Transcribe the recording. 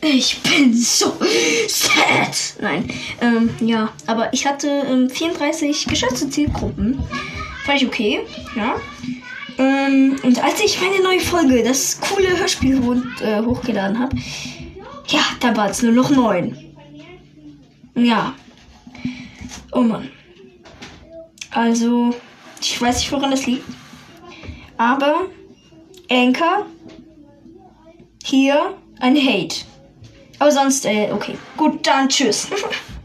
Ich bin so sad. Nein, ähm, ja, aber ich hatte ähm, 34 geschätzte Zielgruppen. Fand ich okay, ja. Ähm, und als ich meine neue Folge, das coole Hörspiel äh, hochgeladen habe, ja, da war es nur noch neun. Ja. Oh Mann. Also, ich weiß nicht, woran das liegt. Aber Anchor hier ein Hate. Aber sonst, äh, okay. Gut, dann tschüss.